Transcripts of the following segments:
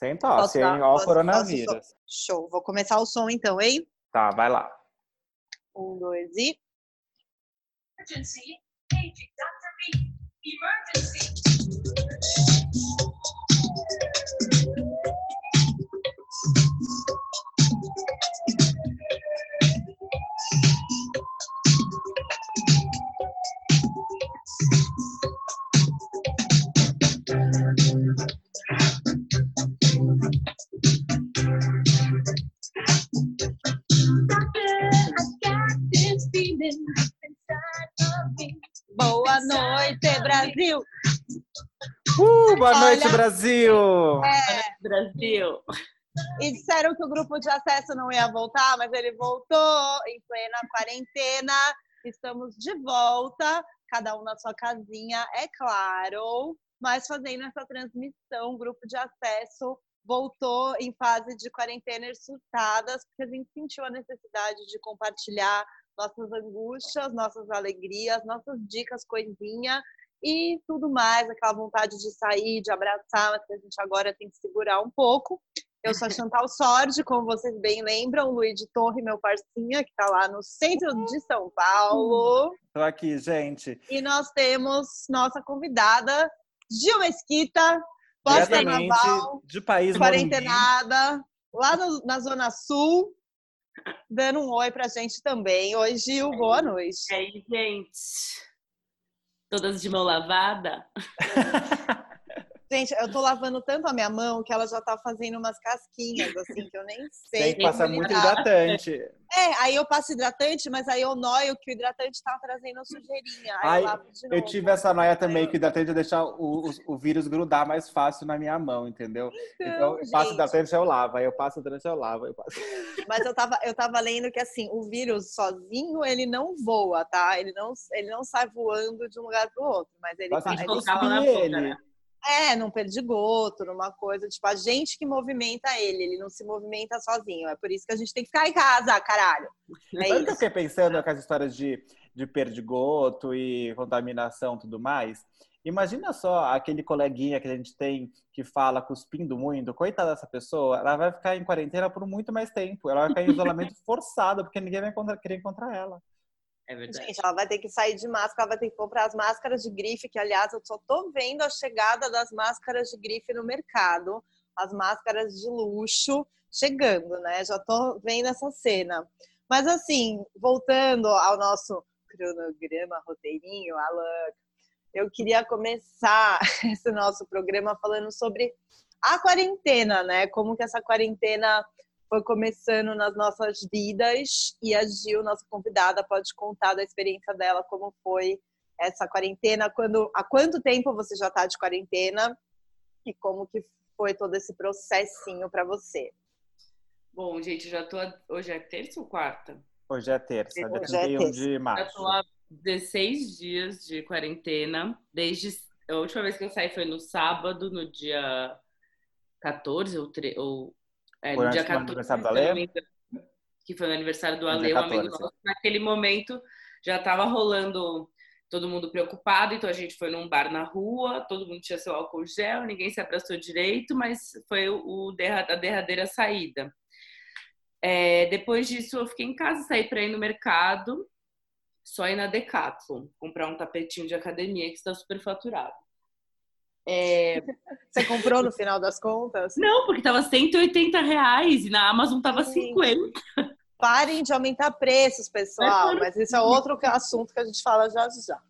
Sem tosse, hein? Ó o coronavírus. Show. Vou começar o som então, hein? Tá, vai lá. Um, dois e. Emergency. Dr. B. Emergency. Boa Olha, noite, Brasil! É, Brasil! E disseram que o grupo de acesso não ia voltar, mas ele voltou em plena quarentena. Estamos de volta, cada um na sua casinha, é claro, mas fazendo essa transmissão, o grupo de acesso voltou em fase de quarentena surtadas, porque a gente sentiu a necessidade de compartilhar nossas angústias, nossas alegrias, nossas dicas, coisinha e tudo mais, aquela vontade de sair, de abraçar, mas que a gente agora tem que segurar um pouco. Eu sou a Chantal Sordi, como vocês bem lembram, Luiz de Torre, meu parcinha, que está lá no centro de São Paulo. Estou aqui, gente. E nós temos nossa convidada, Gil Mesquita, pós-carnaval, de país quarentenada, lá no, na Zona Sul, dando um oi pra gente também. Oi, Gil, boa noite. E aí, gente? Todas de mão lavada? Gente, eu tô lavando tanto a minha mão que ela já tá fazendo umas casquinhas, assim, que eu nem sei. Tem que passar muito hidratante. É, aí eu passo hidratante, mas aí eu noio que o hidratante tá trazendo sujeirinha. Aí Ai, eu, eu, tive essa noia também, que o hidratante deixar o, o, o, vírus grudar mais fácil na minha mão, entendeu? Então, então eu passo hidratante, eu lavo. Aí eu passo hidratante, eu lavo. Eu passo... Mas eu tava, eu tava lendo que, assim, o vírus sozinho, ele não voa, tá? Ele não, ele não sai voando de um lugar pro outro, mas ele... Nossa, ele, ele, ele, ele. É, num perdigoto, numa coisa, tipo, a gente que movimenta ele, ele não se movimenta sozinho. É por isso que a gente tem que ficar em casa, caralho. É Sabe o que eu fiquei pensando com as histórias de, de perdigoto e contaminação e tudo mais? Imagina só aquele coleguinha que a gente tem que fala cuspindo muito, coitada dessa pessoa, ela vai ficar em quarentena por muito mais tempo, ela vai ficar em isolamento forçado, porque ninguém vai encontrar, querer encontrar ela. É verdade. Gente, ela vai ter que sair de máscara, ela vai ter que comprar as máscaras de grife, que aliás eu só tô vendo a chegada das máscaras de grife no mercado, as máscaras de luxo chegando, né? Já tô vendo essa cena. Mas assim, voltando ao nosso cronograma, roteirinho, Alan, eu queria começar esse nosso programa falando sobre a quarentena, né? Como que essa quarentena foi começando nas nossas vidas e a Gil, nossa convidada, pode contar da experiência dela, como foi essa quarentena, quando, há quanto tempo você já está de quarentena e como que foi todo esse processinho para você. Bom, gente, já tô. Hoje é terça ou quarta? Hoje é terça, dia 31 é de março. Já tô há 16 dias de quarentena. Desde a última vez que eu saí foi no sábado, no dia 14 ou, 3, ou é, no dia 14, aniversário do Ale? Que foi no aniversário do Ale, um amigo nosso. Naquele momento já estava rolando todo mundo preocupado, então a gente foi num bar na rua, todo mundo tinha seu álcool gel, ninguém se abraçou direito, mas foi o, a derradeira saída. É, depois disso, eu fiquei em casa, saí para ir no mercado, só ir na Decathlon, comprar um tapetinho de academia que está super faturado. É... Você comprou no final das contas? Não, porque tava 180 reais e na Amazon tava Sim. 50. Parem de aumentar preços, pessoal. Mas isso é outro assunto que a gente fala já já.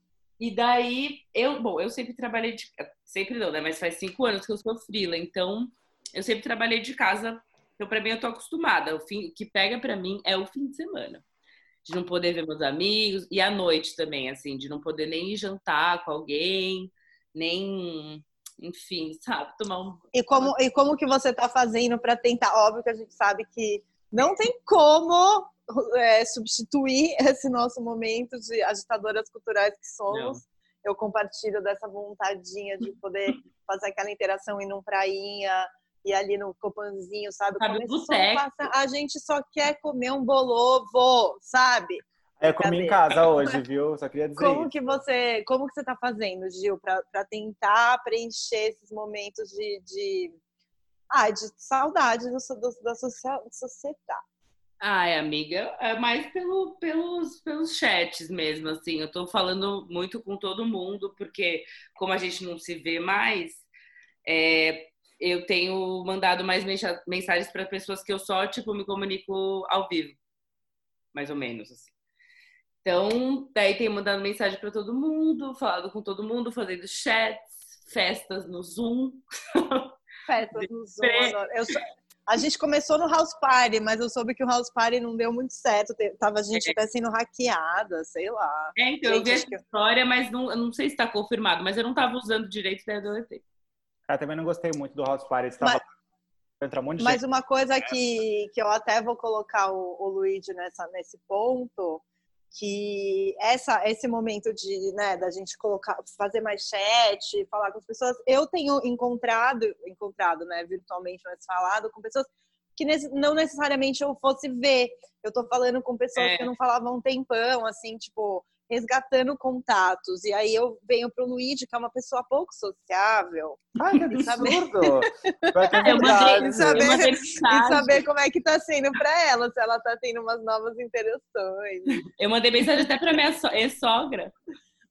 E daí, eu, bom, eu sempre trabalhei de. Sempre não, né? Mas faz cinco anos que eu sou frila, então eu sempre trabalhei de casa. Então, pra mim, eu tô acostumada. O, fim, o que pega pra mim é o fim de semana. De não poder ver meus amigos. E à noite também, assim, de não poder nem jantar com alguém, nem enfim, sabe, tomar um. E como, e como que você está fazendo para tentar? Óbvio que a gente sabe que não tem como é, substituir esse nosso momento de agitadoras culturais que somos. Não. Eu compartilho dessa vontadinha de poder fazer aquela interação em um prainha e ali no copanzinho, sabe? sabe a gente só quer comer um bolovo, sabe? Eu comi em casa hoje, viu? Só queria dizer. Como isso. que você, como que você tá fazendo, Gil, para tentar preencher esses momentos de, de, Ah, de saudade do, do, da sociedade. Ai, amiga, é mais pelo, pelos, pelos chats mesmo, assim. Eu tô falando muito com todo mundo, porque como a gente não se vê mais, é, eu tenho mandado mais mensagens para pessoas que eu só, tipo, me comunico ao vivo. Mais ou menos, assim. Então, daí tenho mandado mensagem para todo mundo, falado com todo mundo, fazendo chats, festas no Zoom. Festas no Zoom. Eu, a gente começou no House Party, mas eu soube que o House Party não deu muito certo. Tava a gente até sendo hackeada, sei lá. É, então, gente, eu vi essa que... história, mas não, não sei se está confirmado, mas eu não estava usando direito da deletei. Cara, também não gostei muito do House Party. Estava... Mas... Entra um monte de mas uma coisa que, que eu até vou colocar o, o Luigi nessa, nesse ponto que essa esse momento de né da gente colocar fazer mais chat falar com as pessoas eu tenho encontrado encontrado né virtualmente mas falado com pessoas que não necessariamente eu fosse ver eu tô falando com pessoas é. que eu não falava um tempão assim tipo resgatando contatos. E aí eu venho pro Luigi, que é uma pessoa pouco sociável. Ai, que absurdo! eu mandei, e saber, eu e saber como é que tá sendo para ela, se ela tá tendo umas novas interações. Eu mandei mensagem até pra minha so sogra.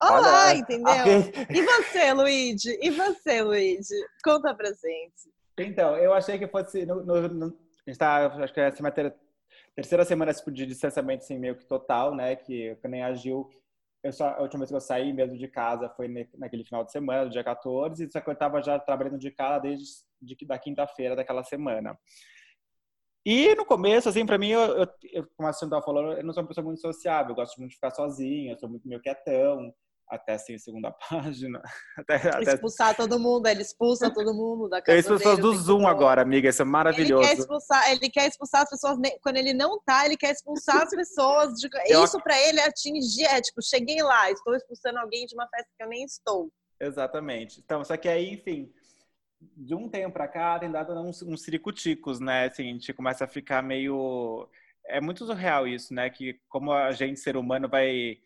Olá, Olha, entendeu? E você, Luigi? E você, Luigi? Conta pra gente. Então, eu achei que fosse. No, no, no, a gente tá, acho que essa matéria terceira semana tipo, de distanciamento assim, meio que total, né? Que, que nem a Gil eu só, a última vez que eu saí mesmo de casa foi naquele final de semana, do dia 14, só que eu estava já trabalhando de casa desde de, da quinta-feira daquela semana. E no começo, assim, para mim, eu, eu, eu, como a estava falando, eu não sou uma pessoa muito sociável, eu gosto muito de ficar sozinha, eu sou muito meio quietão até assim, segunda página. Até, até... Expulsar todo mundo, ele expulsa todo mundo da casa. Eu expulso pessoas do Zoom agora, amiga, isso é maravilhoso. Ele quer expulsar, ele quer expulsar as pessoas, quando ele não tá, ele quer expulsar as pessoas. De... Eu... Isso para ele é atingir, é tipo, cheguei lá, estou expulsando alguém de uma festa que eu nem estou. Exatamente. Então, só que aí, enfim, de um tempo para cá tem dado uns, uns ciricuticos, né? Assim, a gente começa a ficar meio. É muito surreal isso, né? Que como a gente, ser humano, vai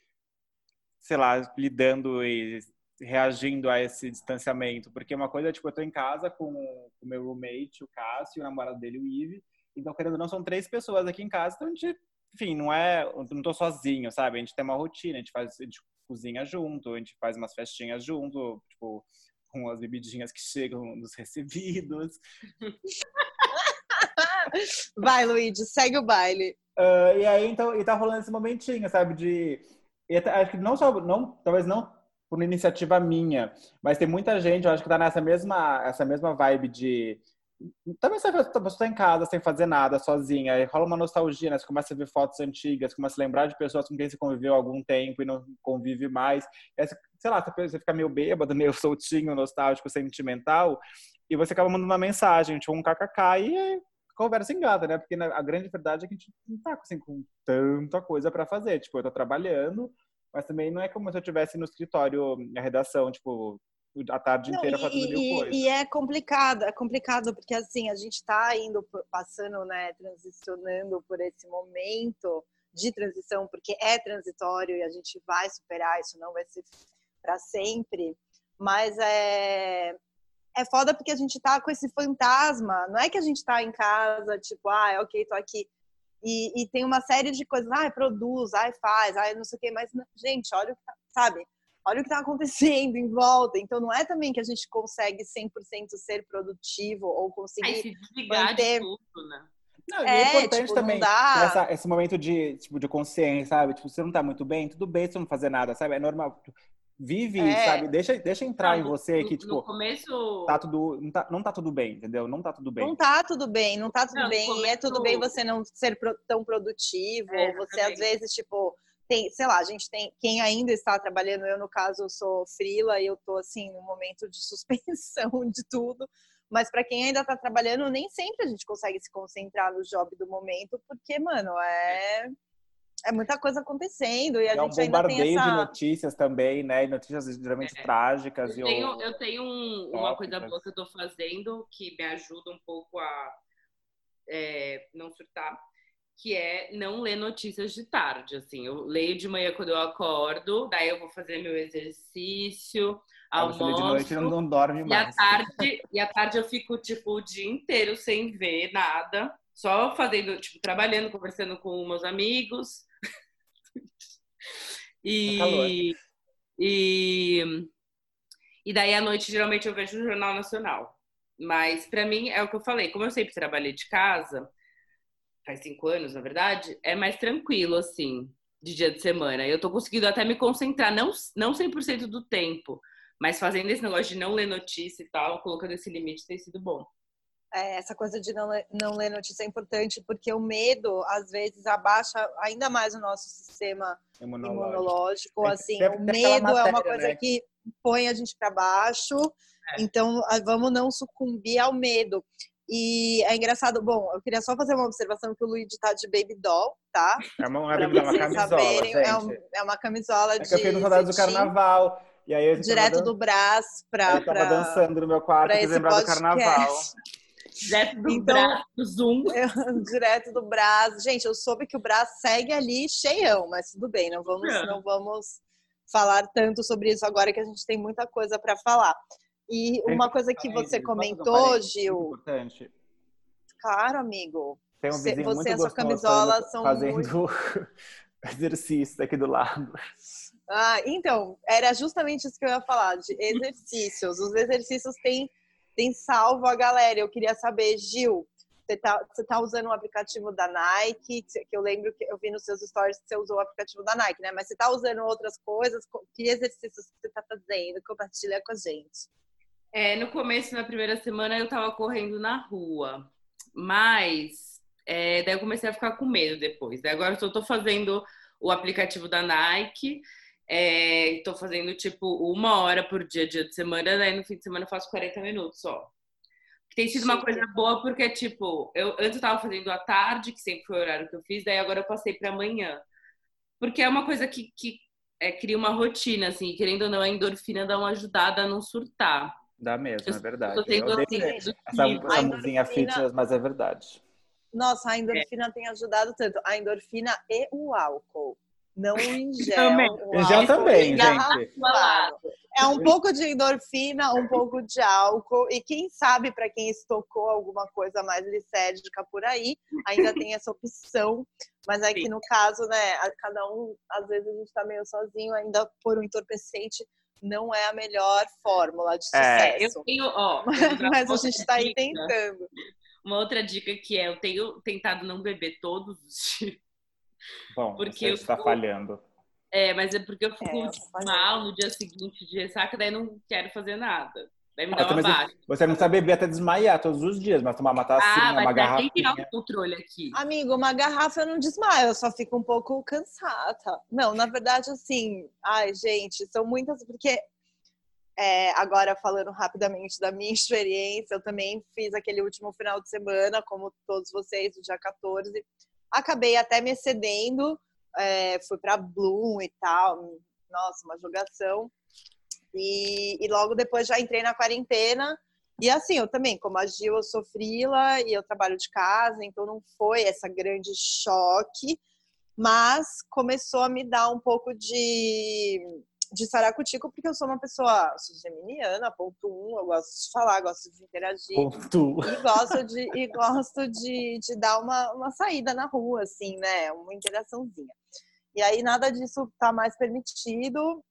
sei lá, lidando e reagindo a esse distanciamento. Porque uma coisa é, tipo, eu tô em casa com o meu roommate, o Cássio, o namorado dele, o Ive. Então, querendo ou não, são três pessoas aqui em casa. Então, a gente, enfim, não é... Eu não tô sozinho, sabe? A gente tem uma rotina, a gente faz... A gente cozinha junto, a gente faz umas festinhas junto, tipo, com as bebidinhas que chegam nos recebidos. Vai, Luigi, segue o baile. Uh, e aí, então, e tá rolando esse momentinho, sabe? De e acho que não só, não, talvez não por iniciativa minha, mas tem muita gente, eu acho que tá nessa mesma, essa mesma vibe de também você está em casa sem fazer nada, sozinha, aí rola uma nostalgia, né? Você começa a ver fotos antigas, começa a lembrar de pessoas com quem você conviveu algum tempo e não convive mais. Aí, sei lá, você fica meio bêbado, meio soltinho, nostálgico, sentimental, e você acaba mandando uma mensagem, tipo um kkk, e conversa engata, né? Porque a grande verdade é que a gente não tá assim, com tanta coisa para fazer. Tipo, eu tô trabalhando, mas também não é como se eu estivesse no escritório, na redação, tipo, a tarde não, inteira fazendo mil e, coisas. E é complicado, é complicado porque assim, a gente está indo, passando, né, transicionando por esse momento de transição, porque é transitório e a gente vai superar, isso não vai ser para sempre, mas é, é foda porque a gente tá com esse fantasma. Não é que a gente tá em casa, tipo, ah, ok, tô aqui. E, e tem uma série de coisas, ah, produz, ah, faz, ah, não sei o quê, mas, gente, olha o que tá, sabe? Olha o que tá acontecendo em volta. Então, não é também que a gente consegue 100% ser produtivo ou conseguir Ai, manter... De tudo, né? Não, é, é importante tipo, também essa, esse momento de, tipo, de consciência, sabe? Tipo, você não tá muito bem, tudo bem se não fazer nada, sabe? É normal vive, é. sabe? Deixa, deixa entrar não, em você que, tipo. No começo. Tá tudo, não, tá, não tá tudo bem, entendeu? Não tá tudo bem. Não tá tudo bem, não tá tudo não, bem. Começo... E é tudo bem você não ser tão produtivo. É, você, também. às vezes, tipo. Tem, sei lá, a gente tem quem ainda está trabalhando, eu no caso sou frila e eu tô assim no momento de suspensão de tudo, mas para quem ainda está trabalhando, nem sempre a gente consegue se concentrar no job do momento, porque, mano, é é muita coisa acontecendo e a é gente um ainda tem essa... de notícias também, né? Notícias geralmente é. trágicas. Eu tenho, eu tenho um, uma coisa boa que eu tô fazendo que me ajuda um pouco a é, não surtar, que é não ler notícias de tarde, assim. Eu leio de manhã quando eu acordo, daí eu vou fazer meu exercício, Almoço, de noite não, não dorme mais. E à, tarde, e à tarde eu fico, tipo, o dia inteiro sem ver nada. Só fazendo, tipo, trabalhando, conversando com meus amigos. e, e, e daí à noite, geralmente, eu vejo o Jornal Nacional. Mas para mim é o que eu falei, como eu sempre trabalhei de casa, faz cinco anos, na verdade, é mais tranquilo, assim, de dia de semana. Eu tô conseguindo até me concentrar, não, não 100% do tempo, mas fazendo esse negócio de não ler notícia e tal, colocando esse limite, tem sido bom. É, essa coisa de não ler, não ler notícia é importante, porque o medo, às vezes, abaixa ainda mais o nosso sistema imunológico. imunológico. Assim, o medo matéria, é uma coisa né? que põe a gente para baixo. É. Então, vamos não sucumbir ao medo. E é engraçado, bom, eu queria só fazer uma observação que o Luigi tá de baby doll, tá? É uma, uma, uma camisola, saberem, é, um, é, uma camisola é de. É que eu fiquei no saudade do carnaval. E aí Direto do Brás pra. Eu tava pra, dançando no meu quarto, quis lembrar do carnaval. Direto do então, Brás, do Zoom. Eu, direto do Brás. Gente, eu soube que o Brás segue ali cheião, mas tudo bem, não vamos, é. não vamos falar tanto sobre isso agora que a gente tem muita coisa para falar. E uma coisa que você comentou, Gil. Importante. Claro, amigo. Tem um vizinho você e a sua camisola são fazendo muito... exercício aqui do lado. Ah, então, era justamente isso que eu ia falar, de exercícios. Os exercícios têm, têm salvo a galera. Eu queria saber, Gil, você tá, você tá usando o um aplicativo da Nike, que eu lembro que eu vi nos seus stories que você usou o aplicativo da Nike, né? Mas você tá usando outras coisas? Que exercícios você tá fazendo? Compartilha com a gente. É, no começo, na primeira semana, eu tava correndo na rua. Mas é, daí eu comecei a ficar com medo depois. Agora eu tô fazendo o aplicativo da Nike. Estou é, fazendo tipo uma hora por dia, dia de semana, daí no fim de semana eu faço 40 minutos só. Tem sido uma coisa boa porque, tipo, eu antes eu tava fazendo à tarde, que sempre foi o horário que eu fiz, daí agora eu passei para amanhã. Porque é uma coisa que, que é, cria uma rotina, assim, querendo ou não, a endorfina dá uma ajudada a não surtar. Dá mesmo, eu, é verdade. Eu tendo, assim, essa, essa música fitness, mas é verdade. Nossa, a endorfina é. tem ajudado tanto. A endorfina e o álcool. Não em gel. Também. Em gel também, gente. É um pouco de endorfina, um pouco de álcool. E quem sabe, para quem estocou alguma coisa mais licérgica por aí, ainda tem essa opção. Mas é que no caso, né, cada um, às vezes a gente está meio sozinho, ainda por um entorpecente não é a melhor fórmula de é. sucesso. É, eu tenho, ó, mas a gente está aí tentando. Uma outra dica que é, eu tenho tentado não beber todos os dias. Bom, porque você está falhando. É, mas é porque eu fico é, mal no dia seguinte de ressaca, daí não quero fazer nada. Daí me ah, dá uma baixa. Você não precisa beber até desmaiar todos os dias, mas tomar uma tacinha, ah, uma garrafa. Tem que tirar o controle aqui. Amigo, uma garrafa eu não desmaio, eu só fico um pouco cansada. Não, na verdade, assim, ai, gente, são muitas, porque é, agora falando rapidamente da minha experiência, eu também fiz aquele último final de semana, como todos vocês, o dia 14. Acabei até me excedendo, é, fui para Bloom e tal, nossa, uma jogação. E, e, logo depois já entrei na quarentena. E assim, eu também, como a Gil, eu sou frila e eu trabalho de casa, então não foi essa grande choque, mas começou a me dar um pouco de, de saracutico, porque eu sou uma pessoa sou geminiana, ponto um, eu gosto de falar, gosto de interagir. Ponto. E gosto de, e gosto de, de dar uma, uma saída na rua, assim, né? Uma interaçãozinha. E aí nada disso tá mais permitido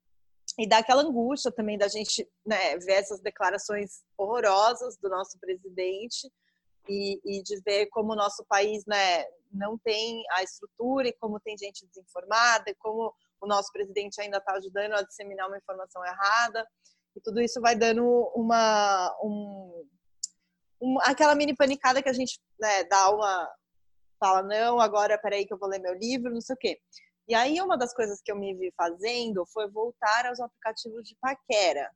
e dá aquela angústia também da gente né, ver essas declarações horrorosas do nosso presidente e, e, de ver como o nosso país né, não tem a estrutura e como tem gente desinformada e como o nosso presidente ainda está ajudando a disseminar uma informação errada e tudo isso vai dando uma um, um, aquela mini panicada que a gente né, dá uma fala não agora peraí que eu vou ler meu livro não sei o quê e aí, uma das coisas que eu me vi fazendo foi voltar aos aplicativos de paquera.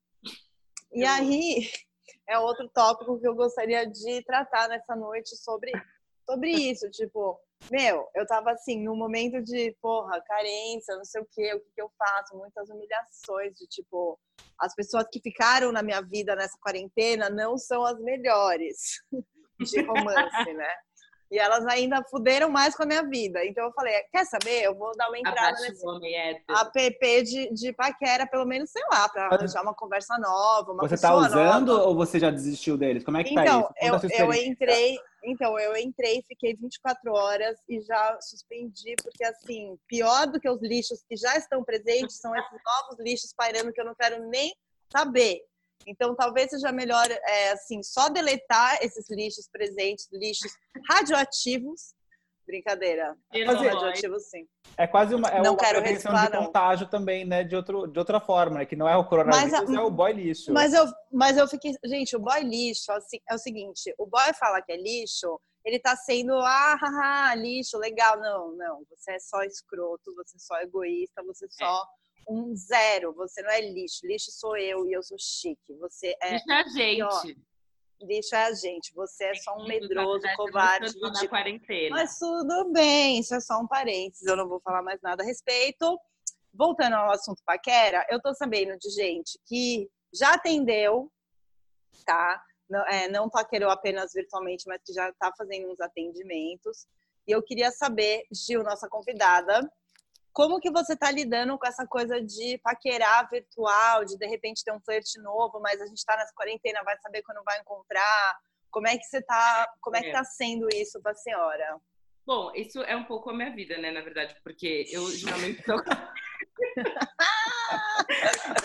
E aí, é outro tópico que eu gostaria de tratar nessa noite sobre, sobre isso. Tipo, meu, eu tava assim, num momento de, porra, carência, não sei o quê, o que, que eu faço, muitas humilhações, de tipo, as pessoas que ficaram na minha vida nessa quarentena não são as melhores de romance, né? E elas ainda fuderam mais com a minha vida. Então eu falei, quer saber? Eu vou dar uma entrada nesse app de, de paquera, pelo menos, sei lá, pra arranjar uma conversa nova, uma Você tá usando nova. ou você já desistiu deles? Como é que então, tá isso? Então, eu, eu entrei... Então, eu entrei, fiquei 24 horas e já suspendi, porque assim, pior do que os lixos que já estão presentes são esses novos lixos pairando que eu não quero nem saber. Então, talvez seja melhor, é, assim, só deletar esses lixos presentes, lixos radioativos. Brincadeira. radioativos, sim. É quase uma, é não uma quero prevenção de contágio não. também, né? De, outro, de outra forma, né? Que não é o coronavírus, mas, é o boy lixo. Mas eu, mas eu fiquei... Gente, o boy lixo assim, é o seguinte. O boy fala que é lixo, ele tá sendo, ah, haha, lixo, legal. Não, não. Você é só escroto, você é só egoísta, você é. só... Um zero. Você não é lixo. Lixo sou eu e eu sou chique. Você é. Lixo é a gente. lixo é a gente. Você é só um medroso, covarde. Na quarentena. Mas tudo bem, isso é só um parênteses. Eu não vou falar mais nada a respeito. Voltando ao assunto paquera, eu tô sabendo de gente que já atendeu, tá? Não, é, não paquerou apenas virtualmente, mas que já está fazendo uns atendimentos. E eu queria saber, Gil, nossa convidada, como que você está lidando com essa coisa de paquerar virtual, de de repente ter um flerte novo, mas a gente está nessa quarentena, vai saber quando vai encontrar? Como é que você tá, como é, é que tá sendo isso para a senhora? Bom, isso é um pouco a minha vida, né, na verdade, porque eu geralmente tô...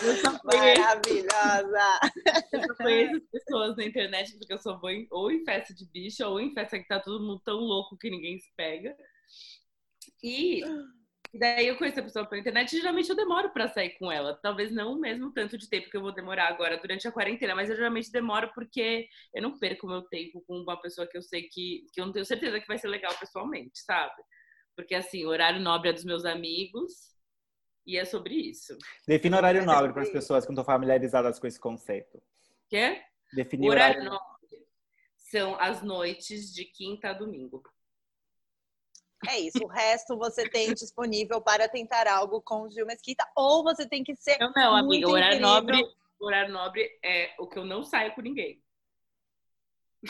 eu só Maravilhosa! Eu só conheço as pessoas na internet porque eu sou boa em, ou em festa de bicho ou em festa que tá todo mundo tão louco que ninguém se pega. E e daí eu conheço a pessoa pela internet e geralmente eu demoro para sair com ela. Talvez não o mesmo tanto de tempo que eu vou demorar agora durante a quarentena, mas eu geralmente demoro porque eu não perco meu tempo com uma pessoa que eu sei que, que eu não tenho certeza que vai ser legal pessoalmente, sabe? Porque assim, o horário nobre é dos meus amigos e é sobre isso. Defina horário nobre para as pessoas que não estão familiarizadas com esse conceito. Quê? Definir horário, horário nobre são as noites de quinta a domingo. É isso. O resto você tem disponível para tentar algo com o Gil Mesquita, ou você tem que ser. Não, não, amiga. O horário nobre, horário nobre é o que eu não saio com ninguém.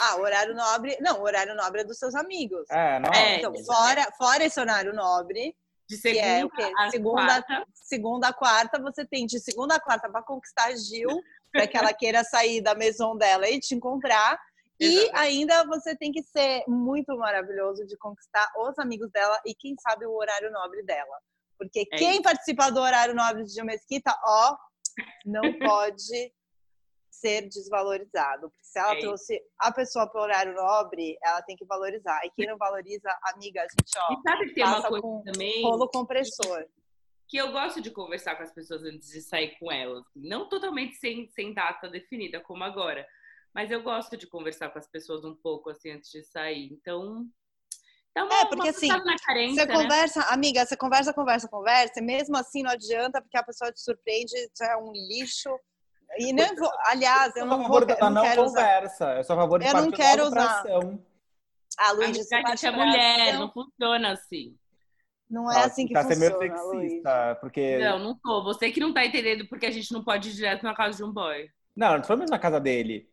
Ah, horário nobre. Não, o horário nobre é dos seus amigos. É, não. É, então, fora, fora esse horário nobre. De segunda, que é o quê? A segunda, quarta. segunda a quarta, você tem de segunda a quarta para conquistar a Gil, para que ela queira sair da maison dela e te encontrar. E ainda você tem que ser muito maravilhoso de conquistar os amigos dela e, quem sabe, o horário nobre dela. Porque é quem isso. participa do horário nobre de Mesquita, ó, não pode ser desvalorizado. Porque se ela é trouxe isso. a pessoa para o horário nobre, ela tem que valorizar. E quem não valoriza, amiga, a gente, ó, e sabe que tem uma coisa com também rolo compressor. Que eu gosto de conversar com as pessoas antes de sair com elas. Não totalmente sem, sem data definida, como agora mas eu gosto de conversar com as pessoas um pouco assim antes de sair. Então, então é, porque assim, carência, você né? conversa, amiga, você conversa, conversa, conversa, e mesmo assim não adianta, porque a pessoa te surpreende, é um lixo. E nem vou, aliás, eu, eu não vou, eu não, não quero conversa, usar. eu sou a favor de eu não quero usar. A Luiz, a gente é mulher, não funciona assim. Não é assim que tá funciona, meio sexista, porque... Não, não tô. Você que não tá entendendo porque a gente não pode ir direto na casa de um boy. Não, não tô falando na casa dele.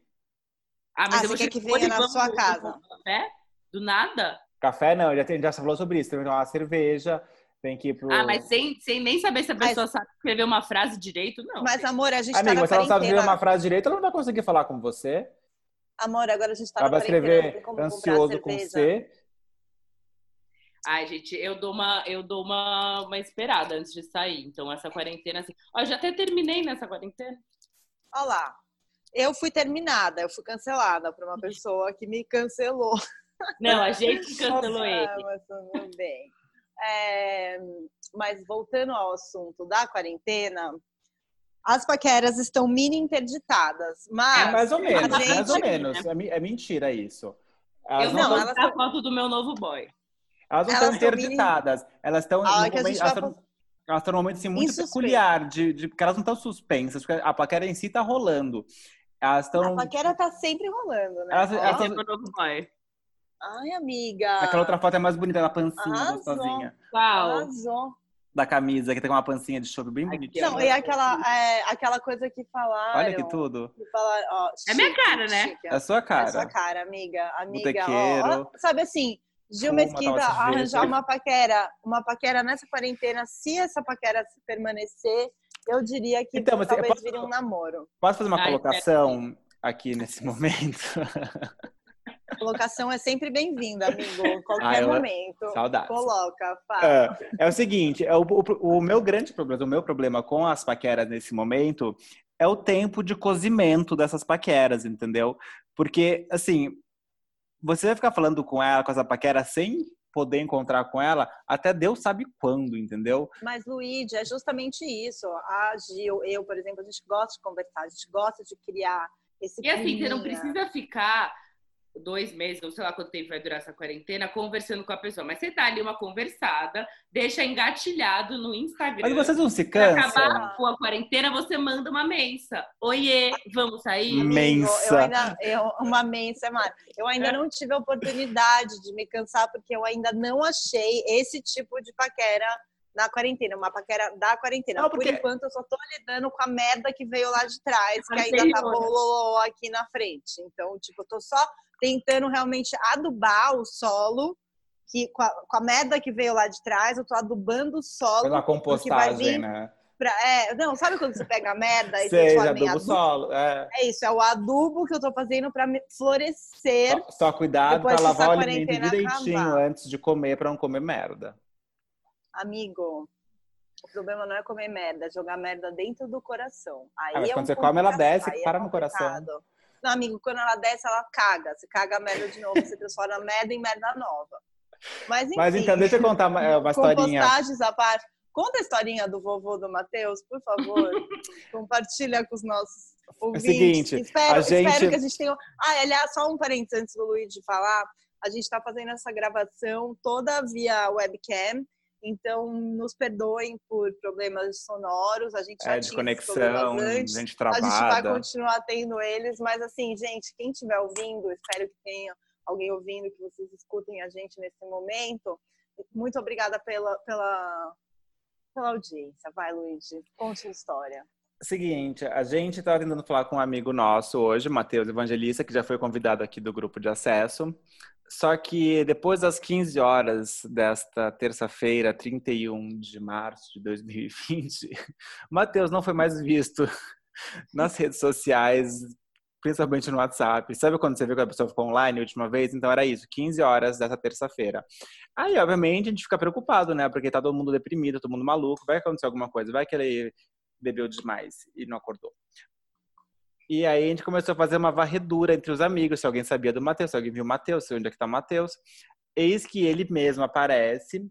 Ah, mas ah, eu você quer que venha na sua casa? Café? Do nada? Café não, já, tem, já falou sobre isso. Tem que tomar uma cerveja, tem que ir pro... Ah, mas sem, sem nem saber se a pessoa mas... sabe escrever uma frase direito, não. Mas, amor, a gente Amiga, tá se ela não sabe escrever uma frase direito, ela não vai conseguir falar com você. Amor, agora a gente tá ela vai escrever ansioso com C. Ai, gente, eu dou uma, eu dou uma, uma esperada antes de sair. Então, essa quarentena, assim. Ó, já até terminei nessa quarentena. Olha lá eu fui terminada, eu fui cancelada por uma pessoa que me cancelou. Não, a gente cancelou ele. Mas tudo bem. É, mas voltando ao assunto da quarentena, as paqueras estão mini interditadas, mas é mais ou menos, gente... mais ou menos. É, é mentira isso. Elas eu não, não elas a foto do meu novo boy. Elas não estão interditadas. Mini... Elas estão. Ah, momento, elas, estão, elas estão num momento assim, muito peculiar, de, de, porque elas não estão suspensas, porque a paquera em si está rolando. Elas estão. A paquera tá sempre rolando, né? Elas, elas tão... Ai, amiga. Aquela outra foto é mais bonita, da pancinha Arrasou. gostosinha. Arrasou. Da camisa, que tem uma pancinha de choro bem bonitinha. Não, e aquela, é, aquela coisa que falaram. Olha que tudo. Que falaram, ó, é minha cara, né? é a sua cara. É a sua cara, amiga. Amiga, ó, ó, sabe assim, Gil Mesquita arranjar uma paquera, uma paquera nessa quarentena, se essa paquera permanecer, eu diria que então, talvez posso, vire um namoro. Posso fazer uma Ai, colocação é. aqui nesse momento? Colocação é sempre bem-vinda, amigo. Qualquer momento. Saudades. Coloca, fala. É, é o seguinte, é o, o, o, meu grande problema, o meu problema com as paqueras nesse momento é o tempo de cozimento dessas paqueras, entendeu? Porque, assim, você vai ficar falando com ela, com essa paquera, sem poder encontrar com ela, até Deus sabe quando, entendeu? Mas, Luíde, é justamente isso. A Gil, eu, por exemplo, a gente gosta de conversar, a gente gosta de criar esse E assim, você não precisa ficar dois meses, ou sei lá quanto tempo vai durar essa quarentena, conversando com a pessoa. Mas você dá ali uma conversada, deixa engatilhado no Instagram. Mas vocês não se cansam? Pra acabar a quarentena, você manda uma mensa. Oiê, vamos sair? Mensa. Eu ainda, eu, uma mensa, mano. Eu ainda não tive a oportunidade de me cansar, porque eu ainda não achei esse tipo de paquera na quarentena, uma paquera da quarentena. Não, porque... Por enquanto, eu só tô lidando com a merda que veio lá de trás, que ainda tá bololô aqui na frente. Então, tipo, eu tô só tentando realmente adubar o solo, que com a, com a merda que veio lá de trás, eu tô adubando o solo. Pela compostagem, né? Pra, é, não, sabe quando você pega a merda e Sei, transforma em adubo? Solo, é. é isso, é o adubo que eu tô fazendo para florescer. Só, só cuidado para lavar o alimento direitinho acabar. antes de comer, para não comer merda. Amigo, o problema não é comer merda, é jogar merda dentro do coração. Aí ah, mas é quando um você come, ela desce e para é no coração. Não, amigo, quando ela desce, ela caga. Você caga a merda de novo, você transforma a merda em merda nova. Mas, enfim, Mas então, deixa eu contar uma, é, uma historinha. Compostagens à parte. Conta a historinha do vovô do Matheus, por favor. Compartilha com os nossos ouvintes. É o seguinte, espero, a gente... espero que a gente tenha... Ah, aliás, só um parênteses antes do Luiz de falar. A gente está fazendo essa gravação toda via webcam. Então, nos perdoem por problemas sonoros, a gente já é, de conexão, antes, gente trabalha. A gente vai continuar tendo eles, mas assim, gente, quem estiver ouvindo, espero que tenha alguém ouvindo, que vocês escutem a gente nesse momento. Muito obrigada pela, pela, pela audiência. Vai, Luigi, conte a história. Seguinte, a gente estava tentando falar com um amigo nosso hoje, Matheus Evangelista, que já foi convidado aqui do grupo de acesso. Só que depois das 15 horas desta terça-feira, 31 de março de 2020, Matheus não foi mais visto nas redes sociais, principalmente no WhatsApp. Sabe quando você viu que a pessoa ficou online a última vez? Então era isso, 15 horas dessa terça-feira. Aí, obviamente, a gente fica preocupado, né? Porque tá todo mundo deprimido, todo mundo maluco, vai acontecer alguma coisa, vai que ele bebeu demais e não acordou. E aí a gente começou a fazer uma varredura entre os amigos, se alguém sabia do Matheus, se alguém viu o Matheus, onde é que tá o Matheus. Eis que ele mesmo aparece,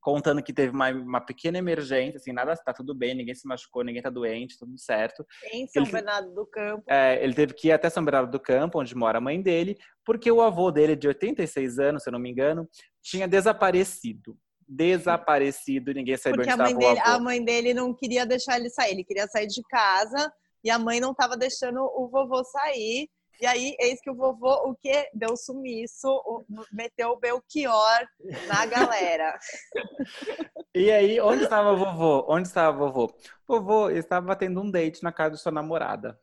contando que teve uma, uma pequena emergência, assim, nada, tá tudo bem, ninguém se machucou, ninguém tá doente, tudo certo. Em São ele, Bernardo do Campo. É, ele teve que ir até São Bernardo do Campo, onde mora a mãe dele, porque o avô dele, de 86 anos, se eu não me engano, tinha desaparecido desaparecido, ninguém sabia Porque onde a mãe dele, A mãe dele não queria deixar ele sair, ele queria sair de casa e a mãe não estava deixando o vovô sair. E aí, eis que o vovô, o que? Deu sumiço, meteu o Belchior na galera. e aí, onde estava o vovô? Onde estava o vovô? O vovô estava tendo um date na casa de sua namorada.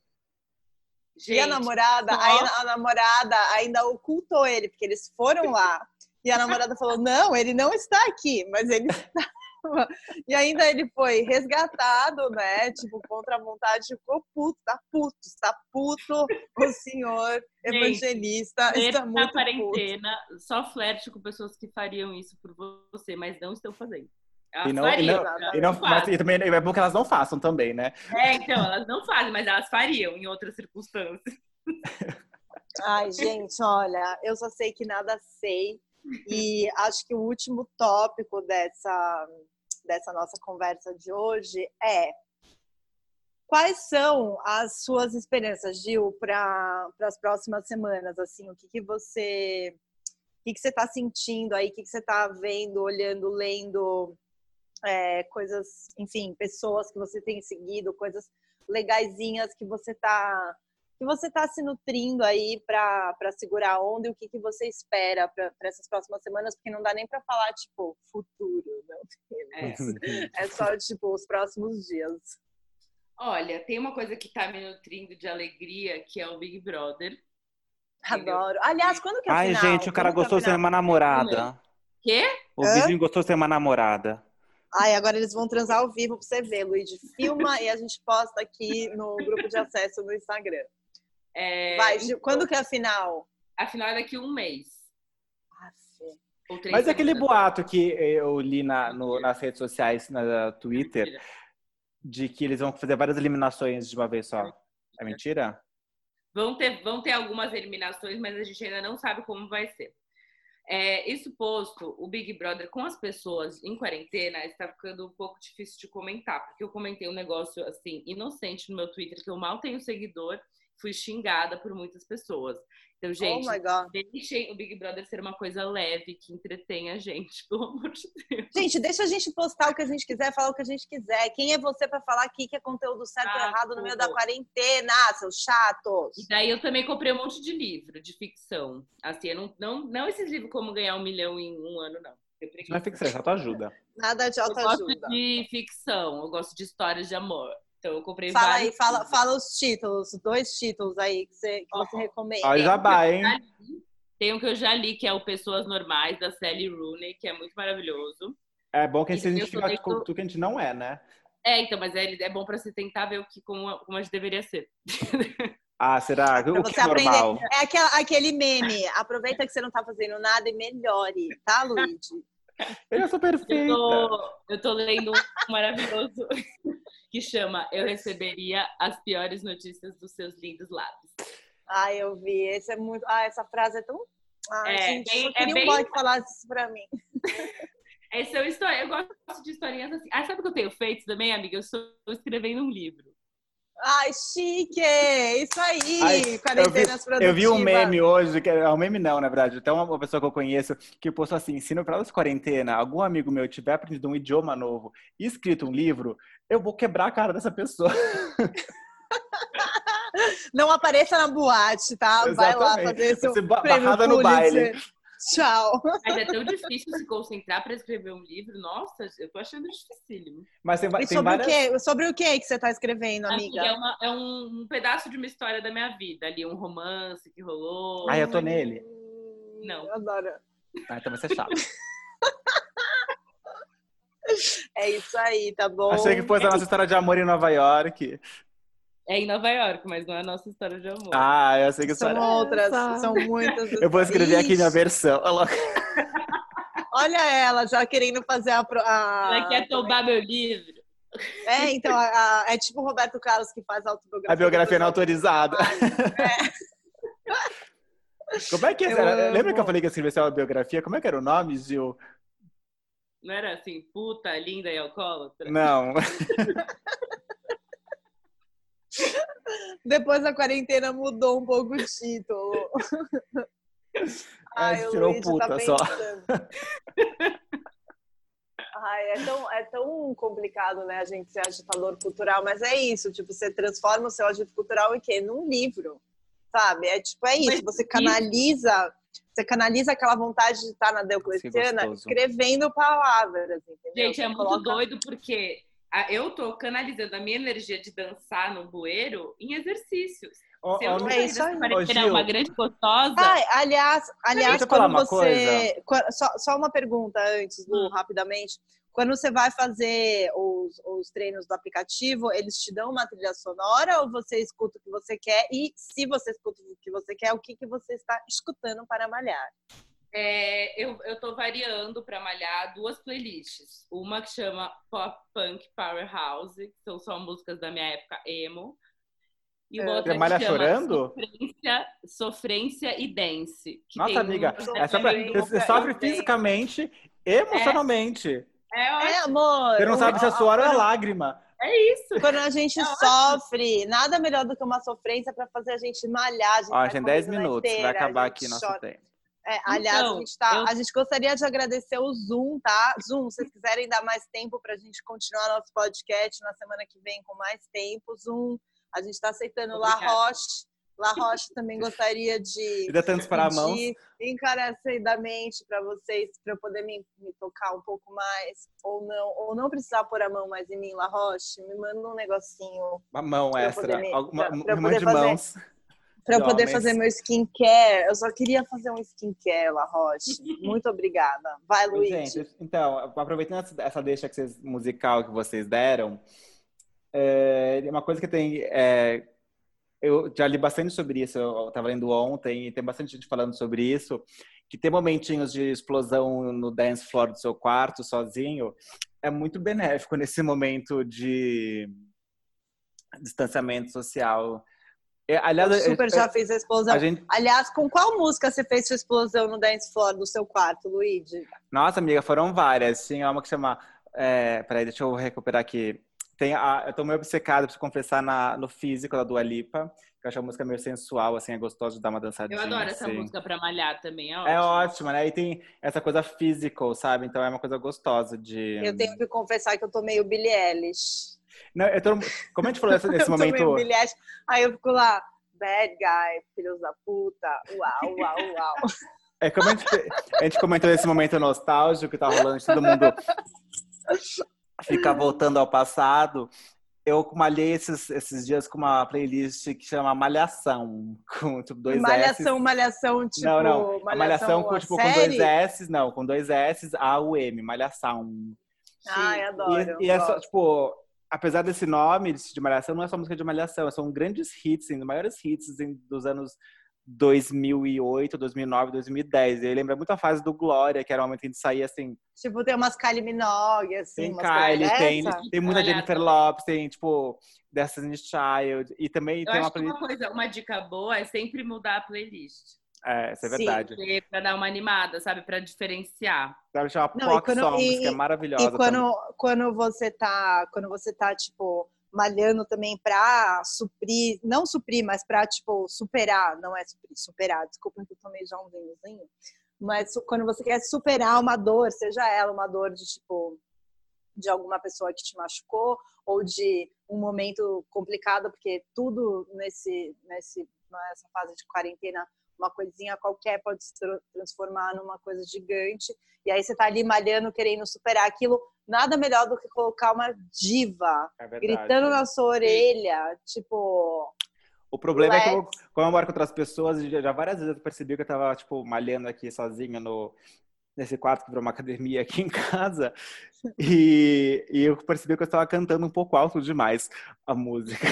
Gente, e a namorada, a, a namorada ainda ocultou ele, porque eles foram lá. E a namorada falou: não, ele não está aqui, mas ele está e ainda ele foi resgatado, né? Tipo, contra a vontade, ficou puto, tá puto, está puto o senhor evangelista. Gente, está muito na quarentena, puto. só flerte com pessoas que fariam isso por você, mas não estão fazendo. Elas e não, fariam, e não, e não, mas e também é bom que elas não façam também, né? É, então, elas não fazem, mas elas fariam em outras circunstâncias. Ai, gente, olha, eu só sei que nada sei. E acho que o último tópico dessa, dessa nossa conversa de hoje é quais são as suas esperanças, Gil, para as próximas semanas? Assim, o que, que você o que, que você está sentindo aí? O que, que você está vendo, olhando, lendo? É, coisas, enfim, pessoas que você tem seguido, coisas legaisinhas que você está que você está se nutrindo aí para segurar a onda e o que, que você espera para essas próximas semanas, porque não dá nem para falar, tipo, futuro, não é, é só, tipo, os próximos dias. Olha, tem uma coisa que está me nutrindo de alegria, que é o Big Brother. Adoro. Aliás, quando que é Ai, final? gente, o cara Quando é gostou de ser uma namorada. Quê? O Hã? vizinho gostou de ser uma namorada. Ai, agora eles vão transar ao vivo pra você ver, Luigi. Filma e a gente posta aqui no grupo de acesso no Instagram. É, Vai, Gil, quando que é a final? A final é daqui a um mês. Três Mas é aquele boato que eu li na, no- nas redes sociais, na Twitter, de que eles vão fazer várias eliminações de uma vez só. É mentira? Vão ter, vão ter algumas eliminações, mas a gente ainda não sabe como vai ser. É, isso posto, o Big Brother com as pessoas em quarentena está ficando um pouco difícil de comentar, porque eu comentei um negócio assim inocente no meu Twitter que eu mal tenho seguidor, fui xingada por muitas pessoas. Então, gente, oh my God. deixem o Big Brother ser uma coisa leve que entretenha a gente, pelo amor de Deus. Gente, deixa a gente postar o que a gente quiser, falar o que a gente quiser. Quem é você pra falar aqui que é conteúdo certo ou Chato. errado no meio da quarentena, seus chatos? E daí eu também comprei um monte de livro de ficção. Assim, eu não, não, não esses livros como ganhar um milhão em um ano, não. Não é ficção, só ajuda. Nada de Eu gosto autoajuda. de ficção, eu gosto de histórias de amor. Então eu comprei Fala vários. aí, fala, fala os títulos, dois títulos aí que você, que você recomenda. Olha o jabá, hein? Tem um que eu já li, que é o Pessoas Normais, da Sally Rooney, que é muito maravilhoso. É bom que a gente Eu lendo- com tudo que a gente não é, né? É, então, mas é, é bom pra você tentar ver o que, como, como a gente deveria ser. Ah, será? Pra O que você é aprender. normal? É aquela- aquele meme. Aproveita que você não tá fazendo nada e melhore, tá, Luigi? Eu sou Eu perfeita. tô, eu tô lendo um maravilhoso que chama Eu Receberia as Piores Notícias dos Seus Lindos Lábios. Ai, eu vi. Esse é muito. Ah, essa frase é tão. Ai, É, gente, bem- é bem- que falasse isso pra mim. Esse é o história. Eu gosto de historinhas assim. Ah, sabe o que eu tenho feito também, amiga? Eu estou escrevendo um livro. Ai, chique! Isso aí! Ai, eu, vi, eu vi um meme hoje, que é um meme não, na verdade. Até uma pessoa que eu conheço que postou assim: se no de quarentena algum amigo meu tiver aprendido um idioma novo e escrito um livro, eu vou quebrar a cara dessa pessoa. Não apareça na boate, tá? Vai lá Exatamente. fazer seu Você prêmio barrada no baile. Tchau. Mas é tão difícil se concentrar para escrever um livro. Nossa, eu tô achando dificílimo. Mas tem, E tem sobre várias. o quê? Sobre o que que você tá escrevendo, Amiga, amiga? é, uma- é um, um pedaço de uma história da minha vida ali, um romance que rolou. Ai, eu tô nele. Não. Eu adoro. Ah, então vai ser chato. É isso aí, tá bom? Achei que fosse a nossa história de amor em Nova York. É em Nova York, mas não é a nossa história de amor. Ah, eu sei que São história é outras, são muitas. Eu vou escrever aqui minha versão. Olha ela já querendo fazer a. a Ela quer tomar meu livro. É, então, a- a- é tipo o Roberto Carlos que faz a autobiografia. A biografia não autorizada. Como é que é? Eu Lembra amo. que eu falei que eu escrevi essa biografia? Como é que era o nome, Gil? Não era assim, puta, linda e alcoólatra? Não. Depois da quarentena mudou um pouco o título. Ai, É, o tirou Luigi puta tá só. pensando. Ai, é tão, é tão complicado, né, a gente ser agitador cultural, mas é isso, tipo, você transforma o seu agito cultural em quê? Num livro, sabe? É tipo, é isso, você canaliza, você canaliza aquela vontade de estar na Diocleciana gostoso. escrevendo palavras, entendeu? Gente, é muito coloca- doido porque eu tô canalizando a minha energia de dançar no bueiro em exercícios. Ó, Se eu ó, não é isso aí. uma grande gostosa, Ai, aliás, aliás, quando uma você. Só, só uma pergunta antes, Lu, Hum. rapidamente. Quando você vai fazer os, os treinos do aplicativo, eles te dão uma trilha sonora ou você escuta o que você quer? E se você escuta o que você quer, o que, que você está escutando para malhar? É, eu, eu tô variando pra malhar duas playlists. Uma que chama Pop Punk Powerhouse, que são só músicas da minha época emo. E É. outra malha que chama chorando? Sofrência, Sofrência e Dance. que Nossa, tem amiga, é só pra... você sofre fisicamente, emocionalmente. É, É, ótimo, amor. Você não o- sabe se é a- suor ou é lágrima. é isso. Quando a gente sofre, nada melhor do que uma sofrência para fazer a gente malhar. A gente Ó, tem 10 correndo na minutos, esteira, vai acabar aqui nosso chora. tempo. É, aliás, Então, a, gente tá, eu- a gente gostaria de agradecer o Zoom, tá? Zoom, se vocês quiserem dar mais tempo para a gente continuar nosso podcast na semana que vem com mais tempo, Zoom, a gente está aceitando La Obrigada. Roche. La Roche também gostaria de Vida tantos para mãos. pedir encarecidamente para vocês, para eu poder me, me tocar um pouco mais, ou não, ou não precisar pôr a mão mais em mim, La Roche, me manda um negocinho Uma mão extra. me- alguma, pra- pra poder de fazer- mãos. Para eu poder homens. fazer meu skincare. Eu só queria fazer um skincare, La Roche. Muito obrigada. Vai, Luiz. Gente, então, aproveitando essa deixa que vocês, musical que vocês deram, é uma coisa que tem. É, eu já li bastante sobre isso, eu estava lendo ontem, e tem bastante gente falando sobre isso, que ter momentinhos de explosão no dance floor do seu quarto, sozinho, é muito benéfico nesse momento de distanciamento social. É, aliás, eu super já fiz a explosão. A gente... Aliás, com qual música você fez sua explosão no dance floor do seu quarto, Luigi? Nossa, amiga, foram várias. Tinha uma que chama. É, peraí, deixa eu recuperar aqui. Tem a, eu tô meio obcecado, preciso confessar, na, no físico da Dua Lipa. Que eu acho a música meio sensual, assim, é gostoso de dar uma dançadinha. Eu adoro essa assim. música pra malhar também, é ótimo. É ótima, né? E tem essa coisa physical, sabe? Então é uma coisa gostosa de... Eu tenho que confessar que eu tô meio Billie Eilish. Não, tô, como a gente falou nesse, nesse momento. Aí eu fico lá, bad guy, filhos da puta, uau, uau, uau. É como a gente, a gente comentou nesse momento nostálgico que tá rolando, todo mundo fica voltando ao passado. Eu malhei esses, esses dias com uma playlist que chama Malhação, com tipo dois Malhação, S. malhação, tipo. Não, não. Malhação, malhação com, tipo, com dois S, não, com dois S, A, U, M, Malhação. Ai, adoro. E, e é só, tipo, apesar desse nome de Malhação, não é só música de Malhação, são grandes hits, assim, maiores hits assim, dos anos 2008, 2009, 2010. E lembra muito a fase do Glória, que era o momento que a gente saía assim. Tipo, tem umas Kylie Minogue, assim. Tem Kylie, tem, tem muita Jennifer Lopes, tem, tipo, Destiny's Child. E também Eu tem uma playlist. Uma, coisa, uma dica boa é sempre mudar a playlist. É, isso é verdade. Sim, pra dar uma animada, sabe? Pra diferenciar. Deve chamar Não, Pop Songs, e, que é maravilhosa. E quando, quando você tá, quando você tá, tipo, malhando também pra suprir, não suprir, mas pra, tipo, superar, não é suprir, superar, desculpa que eu tomei já um vinhozinho, mas quando você quer superar uma dor, seja ela uma dor de, tipo, de alguma pessoa que te machucou ou de um momento complicado, porque tudo nesse, nesse nessa fase de quarentena uma coisinha qualquer pode se transformar numa coisa gigante. E aí você tá ali malhando, querendo superar aquilo. Nada melhor do que colocar uma diva é gritando na sua orelha, tipo. O problema Let's... é que eu, como eu moro com outras pessoas, já, várias vezes eu percebi que eu tava, tipo, malhando aqui sozinho no, nesse quarto que virou uma academia aqui em casa. E, e eu percebi que eu estava cantando um pouco alto demais a música.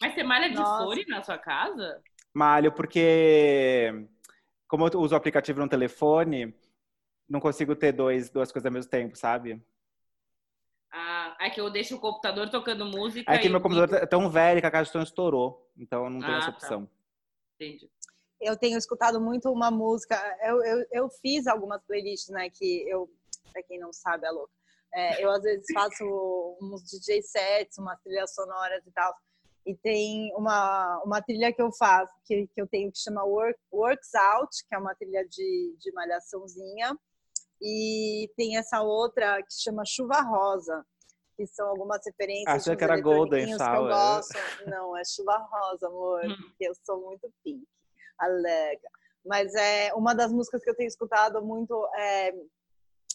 Mas você malha de fone na sua casa? Malho porque, como eu uso o aplicativo no telefone, não consigo ter dois, duas coisas ao mesmo tempo, sabe? Ah, é que eu deixo o computador tocando música. É que e... meu computador é tão velho que a caixa de som estourou. Então não tem ah, essa tá. opção. Tá. Entendi. Eu tenho escutado muito uma música. Eu, eu, eu fiz algumas playlists, né? Que eu, pra quem não sabe, é louca. É, eu às vezes faço uns DJ sets, umas trilhas sonoras e tal. E tem uma, uma trilha que eu faço, que, que eu tenho que chama Work, Works Out, que é uma trilha de, de malhaçãozinha. E tem essa outra que chama Chuva Rosa, que são algumas referências. Achei que era Golden Shower. Que eu gosto. Não, é Chuva Rosa, amor, hum. porque eu sou muito pink, alega. Mas é uma das músicas que eu tenho escutado muito é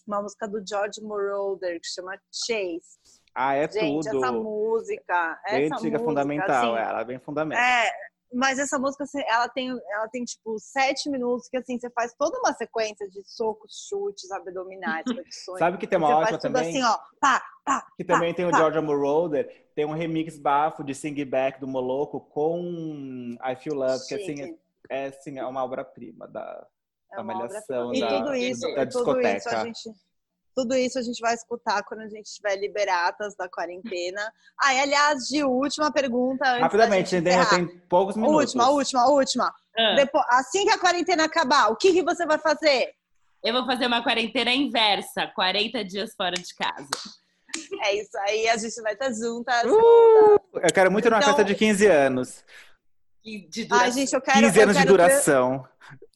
uma música do George Moroder que chama Chase. Ah, é Gente, tudo. essa música, essa música, fundamental, assim, ela é bem fundamental. É, mas essa música, assim, ela tem, ela tem tipo sete minutos que assim você faz toda uma sequência de socos, chutes, abdominais, flexões. Sabe que tem uma ótima também? assim, ó, pá, pá, que pá, também tem o George Moroder, tem um remix bafo de Sing Back do Moloco com I Feel Love, que assim, é, assim, é uma obra-prima da, é da malhação, e da, tudo isso, da discoteca. Tudo isso a gente tudo isso a gente vai escutar quando a gente estiver liberatas da quarentena. Ah, e aliás, de última pergunta. Rapidamente, ainda tem poucos minutos. Última, última, última. Ah. Depois, assim que a quarentena acabar, o que, que você vai fazer? Eu vou fazer uma quarentena inversa, 40 dias fora de casa. É isso aí, a gente vai estar juntas. Uh, eu quero muito então, numa festa de 15 anos. De duração. Ai, gente, eu quero, 15 anos de duração.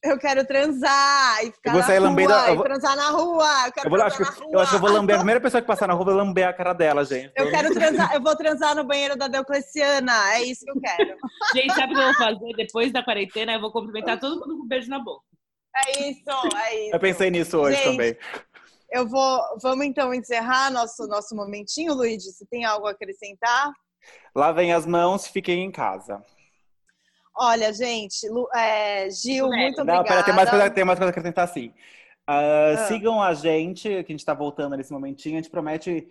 Eu quero transar e ficar eu vou sair na lambendo, rua, eu vou... transar na rua. Eu, quero eu, vou, acho que, eu acho que eu vou lamber, a primeira pessoa que passar na rua, vai lamber a cara dela, gente. Eu quero transar, eu vou transar no banheiro da Deocleciana, é isso que eu quero. Gente, sabe o que eu vou fazer depois da quarentena? Eu vou cumprimentar todo mundo com um beijo na boca. É isso, é isso. Eu pensei nisso hoje gente, também. Eu vou, vamos então encerrar nosso, nosso momentinho, Luiz, você tem algo a acrescentar? Lavem as mãos, fiquem em casa. Olha, gente, Lu, é, Gil, muito obrigada. Não, pera, tem mais coisa, tem mais coisa que acrescentar sim. Uh, ah. Sigam a gente, que a gente está voltando nesse momentinho. A gente promete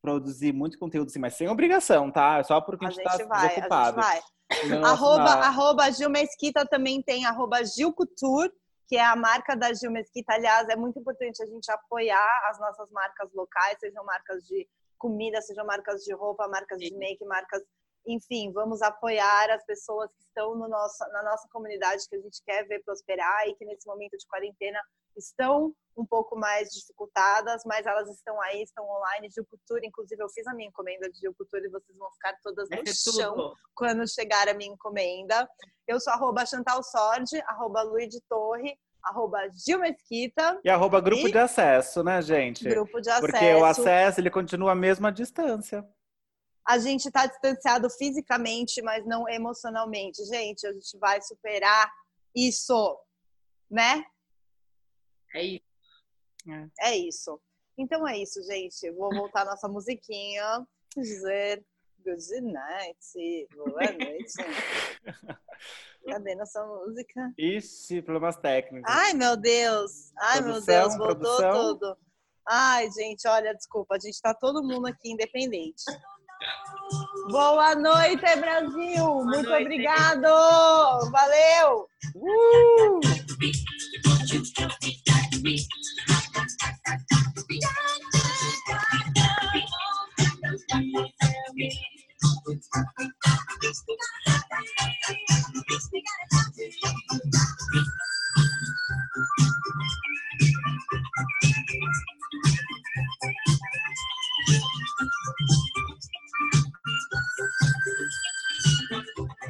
produzir muito conteúdo, sim, mas sem obrigação, tá? É só porque a gente está ocupado. A gente vai. arroba, arroba Gil Mesquita também tem arroba Gil Couture, que é a marca da Gil Mesquita. Aliás, é muito importante a gente apoiar as nossas marcas locais, sejam marcas de comida, sejam marcas de roupa, marcas de make, marcas enfim, vamos apoiar as pessoas que estão no nosso, na nossa comunidade que a gente quer ver prosperar e que nesse momento de quarentena estão um pouco mais dificultadas, mas elas estão aí, estão online. Gil Cultura, inclusive, eu fiz a minha encomenda de Cultura e vocês vão ficar todas no é chão quando chegar a minha encomenda. Eu sou arroba Chantal Sord, arroba Luiz de Torre, arroba Gil Mesquita. E arroba grupo e... de acesso, né, gente? Grupo de acesso. Porque o acesso, ele continua a mesma distância a gente está distanciado fisicamente, mas não emocionalmente. Gente, a gente vai superar isso, né? É isso. É, é isso. Então é isso, gente. Vou voltar nossa musiquinha. Dizer good night. Boa noite. Cadê nossa música? Ixi, problemas técnicos. Ai, meu Deus. Ai, produção, meu Deus, voltou produção. tudo. Ai, gente, olha, desculpa, a gente tá todo mundo aqui independente. Boa noite, Brasil! Boa Muito noite. obrigado! Valeu! Uh!